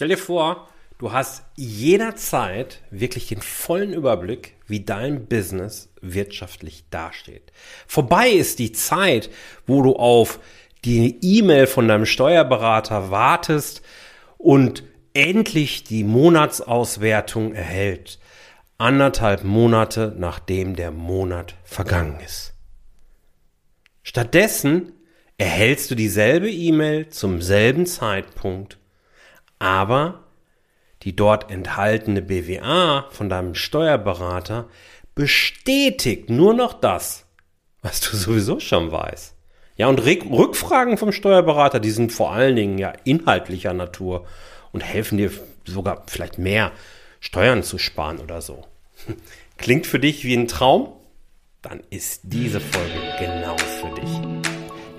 Stell dir vor, du hast jederzeit wirklich den vollen Überblick, wie dein Business wirtschaftlich dasteht. Vorbei ist die Zeit, wo du auf die E-Mail von deinem Steuerberater wartest und endlich die Monatsauswertung erhält. Anderthalb Monate nachdem der Monat vergangen ist. Stattdessen erhältst du dieselbe E-Mail zum selben Zeitpunkt, aber die dort enthaltene BWA von deinem Steuerberater bestätigt nur noch das, was du sowieso schon weißt. Ja, und Rückfragen vom Steuerberater, die sind vor allen Dingen ja inhaltlicher Natur und helfen dir sogar vielleicht mehr Steuern zu sparen oder so. Klingt für dich wie ein Traum? Dann ist diese Folge genau für dich.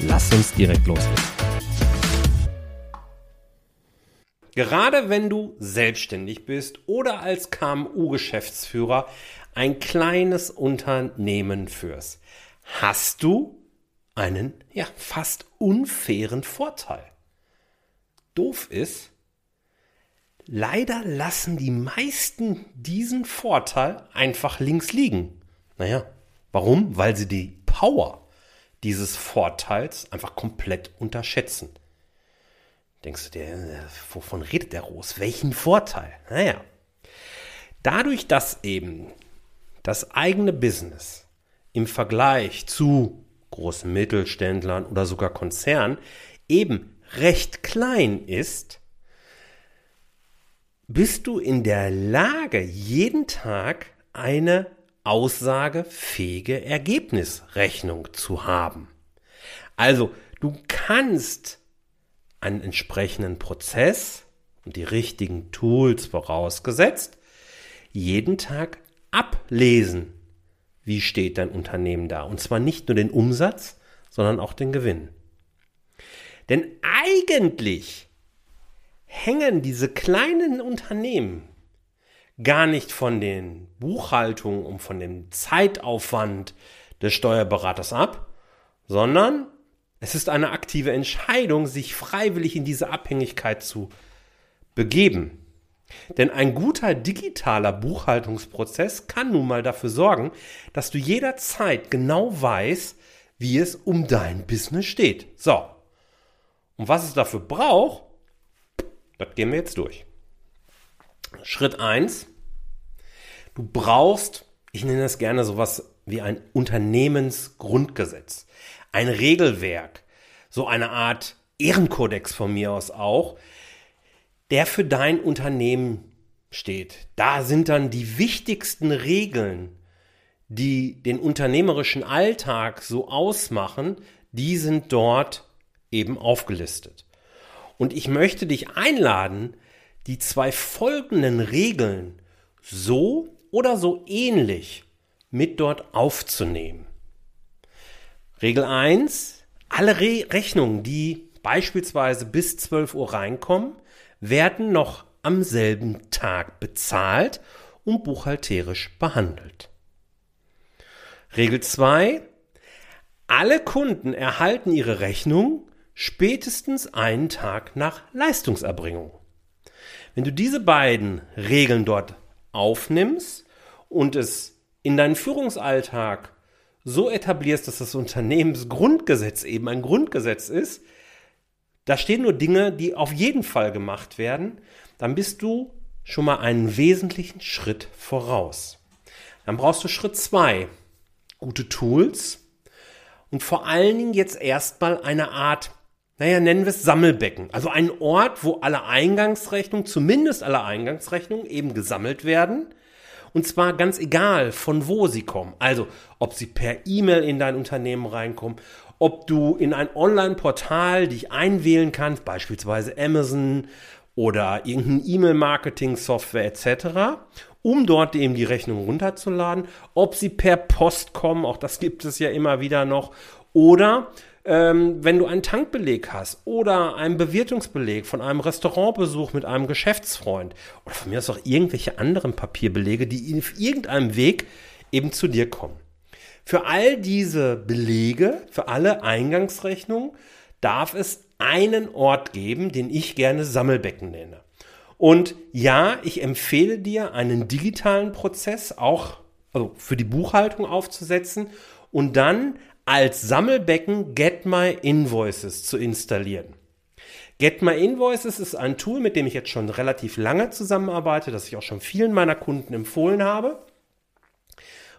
Lass uns direkt loslegen. Gerade wenn du selbstständig bist oder als KMU-Geschäftsführer ein kleines Unternehmen führst, hast du einen ja fast unfairen Vorteil. Doof ist, leider lassen die meisten diesen Vorteil einfach links liegen. Naja, warum? Weil sie die Power dieses Vorteils einfach komplett unterschätzen. Denkst du dir, äh, wovon redet der Ros? Welchen Vorteil? Naja, dadurch, dass eben das eigene Business im Vergleich zu großen Mittelständlern oder sogar Konzernen eben recht klein ist, bist du in der Lage, jeden Tag eine aussagefähige Ergebnisrechnung zu haben. Also, du kannst einen entsprechenden Prozess und die richtigen Tools vorausgesetzt, jeden Tag ablesen, wie steht dein Unternehmen da. Und zwar nicht nur den Umsatz, sondern auch den Gewinn. Denn eigentlich hängen diese kleinen Unternehmen gar nicht von den Buchhaltungen und von dem Zeitaufwand des Steuerberaters ab, sondern es ist eine aktive Entscheidung, sich freiwillig in diese Abhängigkeit zu begeben. Denn ein guter digitaler Buchhaltungsprozess kann nun mal dafür sorgen, dass du jederzeit genau weißt, wie es um dein Business steht. So. Und was es dafür braucht, das gehen wir jetzt durch. Schritt eins: Du brauchst, ich nenne das gerne sowas wie ein Unternehmensgrundgesetz ein Regelwerk, so eine Art Ehrenkodex von mir aus auch, der für dein Unternehmen steht. Da sind dann die wichtigsten Regeln, die den unternehmerischen Alltag so ausmachen, die sind dort eben aufgelistet. Und ich möchte dich einladen, die zwei folgenden Regeln so oder so ähnlich mit dort aufzunehmen. Regel 1. Alle Re Rechnungen, die beispielsweise bis 12 Uhr reinkommen, werden noch am selben Tag bezahlt und buchhalterisch behandelt. Regel 2. Alle Kunden erhalten ihre Rechnung spätestens einen Tag nach Leistungserbringung. Wenn du diese beiden Regeln dort aufnimmst und es in deinen Führungsalltag so etablierst, dass das Unternehmensgrundgesetz eben ein Grundgesetz ist, da stehen nur Dinge, die auf jeden Fall gemacht werden, dann bist du schon mal einen wesentlichen Schritt voraus. Dann brauchst du Schritt zwei, gute Tools und vor allen Dingen jetzt erstmal eine Art, naja, nennen wir es Sammelbecken. Also ein Ort, wo alle Eingangsrechnungen, zumindest alle Eingangsrechnungen eben gesammelt werden und zwar ganz egal, von wo sie kommen. Also, ob sie per E-Mail in dein Unternehmen reinkommen, ob du in ein Online-Portal dich einwählen kannst, beispielsweise Amazon oder irgendeine E-Mail-Marketing-Software etc., um dort eben die Rechnung runterzuladen, ob sie per Post kommen, auch das gibt es ja immer wieder noch, oder ähm, wenn du einen Tankbeleg hast oder einen Bewirtungsbeleg von einem Restaurantbesuch mit einem Geschäftsfreund oder von mir aus auch irgendwelche anderen Papierbelege, die auf irgendeinem Weg eben zu dir kommen. Für all diese Belege, für alle Eingangsrechnungen darf es einen Ort geben, den ich gerne Sammelbecken nenne. Und ja, ich empfehle dir, einen digitalen Prozess auch also für die Buchhaltung aufzusetzen und dann als Sammelbecken Get My Invoices zu installieren. Get My Invoices ist ein Tool, mit dem ich jetzt schon relativ lange zusammenarbeite, das ich auch schon vielen meiner Kunden empfohlen habe,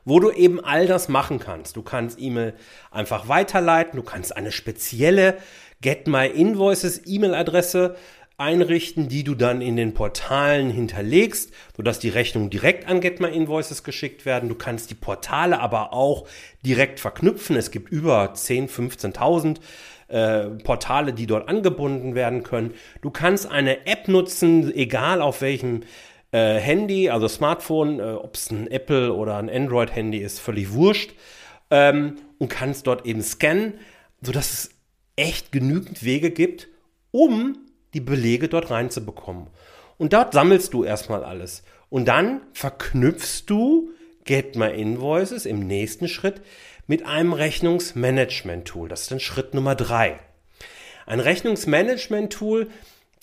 wo du eben all das machen kannst. Du kannst E-Mail einfach weiterleiten, du kannst eine spezielle Get My Invoices E-Mail-Adresse einrichten, die du dann in den Portalen hinterlegst, sodass die Rechnungen direkt an Get My Invoices geschickt werden. Du kannst die Portale aber auch direkt verknüpfen. Es gibt über 10, 15.000 äh, Portale, die dort angebunden werden können. Du kannst eine App nutzen, egal auf welchem äh, Handy, also Smartphone, äh, ob es ein Apple oder ein Android-Handy ist, völlig wurscht. Ähm, und kannst dort eben scannen, sodass es echt genügend Wege gibt, um die Belege dort reinzubekommen. Und dort sammelst du erstmal alles. Und dann verknüpfst du Get My Invoices im nächsten Schritt mit einem Rechnungsmanagement-Tool. Das ist dann Schritt Nummer drei. Ein Rechnungsmanagement-Tool,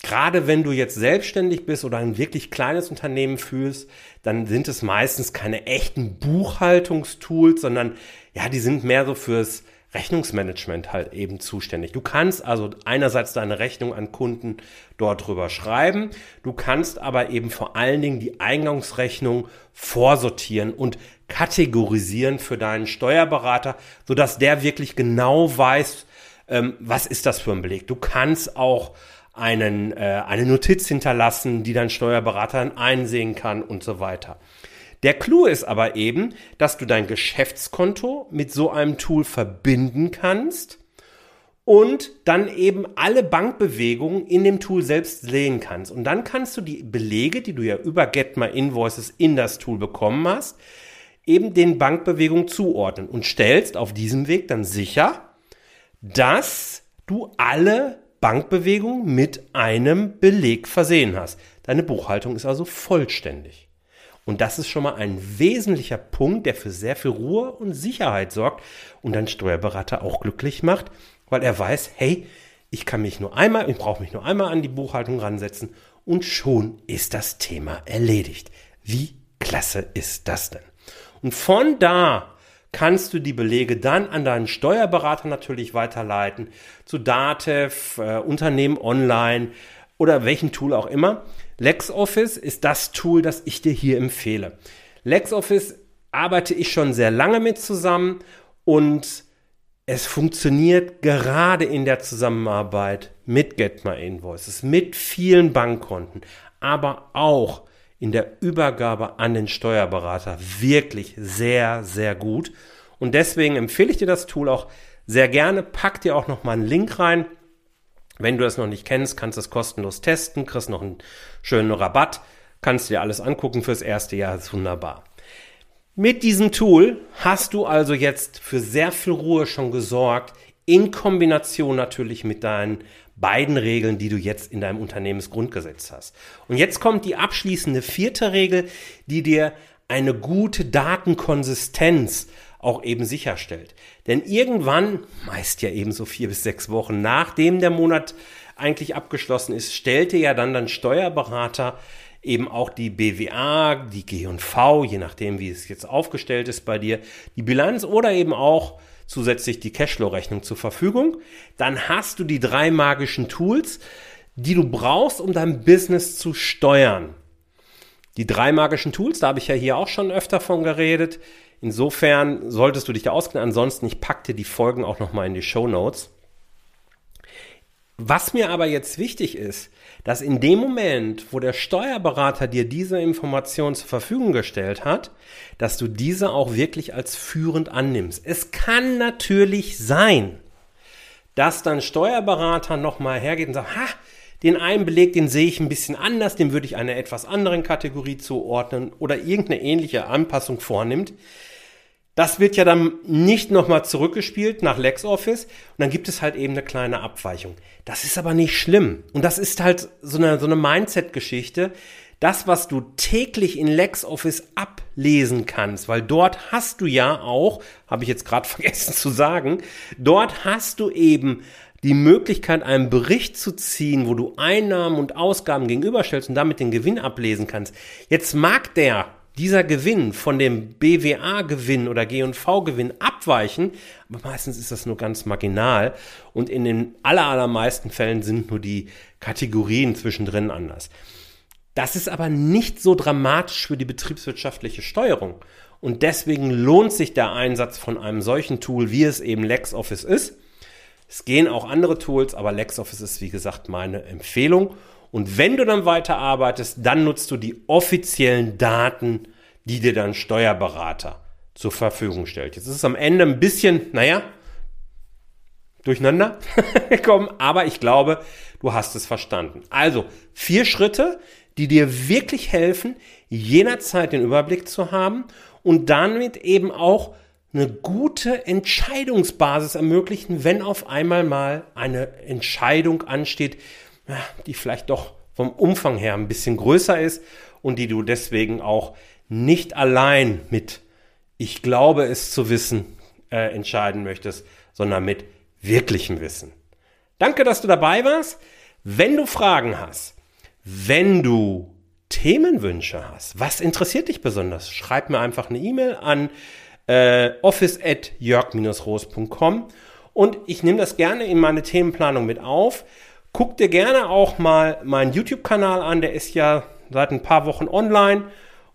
gerade wenn du jetzt selbstständig bist oder ein wirklich kleines Unternehmen fühlst, dann sind es meistens keine echten Buchhaltungstools, sondern ja, die sind mehr so fürs Rechnungsmanagement halt eben zuständig. Du kannst also einerseits deine Rechnung an Kunden dort drüber schreiben, du kannst aber eben vor allen Dingen die Eingangsrechnung vorsortieren und kategorisieren für deinen Steuerberater, sodass der wirklich genau weiß, ähm, was ist das für ein Beleg. Du kannst auch einen, äh, eine Notiz hinterlassen, die dein Steuerberater dann einsehen kann und so weiter. Der Clou ist aber eben, dass du dein Geschäftskonto mit so einem Tool verbinden kannst und dann eben alle Bankbewegungen in dem Tool selbst sehen kannst. Und dann kannst du die Belege, die du ja über Get My Invoices in das Tool bekommen hast, eben den Bankbewegungen zuordnen und stellst auf diesem Weg dann sicher, dass du alle Bankbewegungen mit einem Beleg versehen hast. Deine Buchhaltung ist also vollständig. Und das ist schon mal ein wesentlicher Punkt, der für sehr viel Ruhe und Sicherheit sorgt und deinen Steuerberater auch glücklich macht, weil er weiß, hey, ich kann mich nur einmal, ich brauche mich nur einmal an die Buchhaltung ransetzen und schon ist das Thema erledigt. Wie klasse ist das denn? Und von da kannst du die Belege dann an deinen Steuerberater natürlich weiterleiten, zu Datev, äh, Unternehmen online oder welchen Tool auch immer. LexOffice ist das Tool, das ich dir hier empfehle. LexOffice arbeite ich schon sehr lange mit zusammen und es funktioniert gerade in der Zusammenarbeit mit Get My Invoices, mit vielen Bankkonten, aber auch in der Übergabe an den Steuerberater wirklich sehr, sehr gut. Und deswegen empfehle ich dir das Tool auch sehr gerne. Pack dir auch noch mal einen Link rein. Wenn du das noch nicht kennst, kannst du es kostenlos testen, kriegst noch einen schönen Rabatt, kannst dir alles angucken fürs erste Jahr, ist wunderbar. Mit diesem Tool hast du also jetzt für sehr viel Ruhe schon gesorgt, in Kombination natürlich mit deinen beiden Regeln, die du jetzt in deinem Unternehmensgrundgesetz hast. Und jetzt kommt die abschließende vierte Regel, die dir eine gute Datenkonsistenz auch eben sicherstellt. Denn irgendwann, meist ja eben so vier bis sechs Wochen nachdem der Monat eigentlich abgeschlossen ist, stellte ja dann dein Steuerberater eben auch die BWA, die G&V, je nachdem, wie es jetzt aufgestellt ist bei dir, die Bilanz oder eben auch zusätzlich die Cashflow-Rechnung zur Verfügung. Dann hast du die drei magischen Tools, die du brauchst, um dein Business zu steuern. Die drei magischen Tools, da habe ich ja hier auch schon öfter von geredet. Insofern solltest du dich da auskennen. Ansonsten, ich packe dir die Folgen auch nochmal in die Show Notes. Was mir aber jetzt wichtig ist, dass in dem Moment, wo der Steuerberater dir diese Information zur Verfügung gestellt hat, dass du diese auch wirklich als führend annimmst. Es kann natürlich sein, dass dein Steuerberater nochmal hergeht und sagt, ha, den einen Beleg, den sehe ich ein bisschen anders, dem würde ich einer etwas anderen Kategorie zuordnen oder irgendeine ähnliche Anpassung vornimmt. Das wird ja dann nicht nochmal zurückgespielt nach LexOffice und dann gibt es halt eben eine kleine Abweichung. Das ist aber nicht schlimm. Und das ist halt so eine, so eine Mindset-Geschichte. Das, was du täglich in LexOffice ablesen kannst, weil dort hast du ja auch, habe ich jetzt gerade vergessen zu sagen, dort hast du eben die Möglichkeit, einen Bericht zu ziehen, wo du Einnahmen und Ausgaben gegenüberstellst und damit den Gewinn ablesen kannst. Jetzt mag der dieser Gewinn von dem BWA-Gewinn oder G&V-Gewinn abweichen, aber meistens ist das nur ganz marginal und in den allermeisten Fällen sind nur die Kategorien zwischendrin anders. Das ist aber nicht so dramatisch für die betriebswirtschaftliche Steuerung und deswegen lohnt sich der Einsatz von einem solchen Tool, wie es eben LexOffice ist. Es gehen auch andere Tools, aber LexOffice ist wie gesagt meine Empfehlung und wenn du dann weiterarbeitest, dann nutzt du die offiziellen Daten, die dir dein Steuerberater zur Verfügung stellt. Jetzt ist es am Ende ein bisschen, naja, durcheinander gekommen, aber ich glaube, du hast es verstanden. Also vier Schritte, die dir wirklich helfen, jederzeit den Überblick zu haben und damit eben auch eine gute Entscheidungsbasis ermöglichen, wenn auf einmal mal eine Entscheidung ansteht, die vielleicht doch vom Umfang her ein bisschen größer ist und die du deswegen auch nicht allein mit ich glaube es zu wissen äh, entscheiden möchtest, sondern mit wirklichem Wissen. Danke, dass du dabei warst. Wenn du Fragen hast, wenn du Themenwünsche hast, was interessiert dich besonders, schreib mir einfach eine E-Mail an äh, office at jörg-roos.com und ich nehme das gerne in meine Themenplanung mit auf. Guck dir gerne auch mal meinen YouTube-Kanal an, der ist ja seit ein paar Wochen online.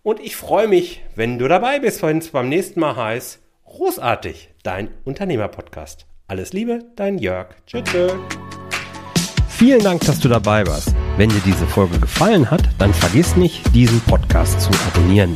Und ich freue mich, wenn du dabei bist, wenn es beim nächsten Mal heißt, großartig, dein Unternehmer-Podcast. Alles Liebe, dein Jörg. Tschüss. Vielen Dank, dass du dabei warst. Wenn dir diese Folge gefallen hat, dann vergiss nicht, diesen Podcast zu abonnieren.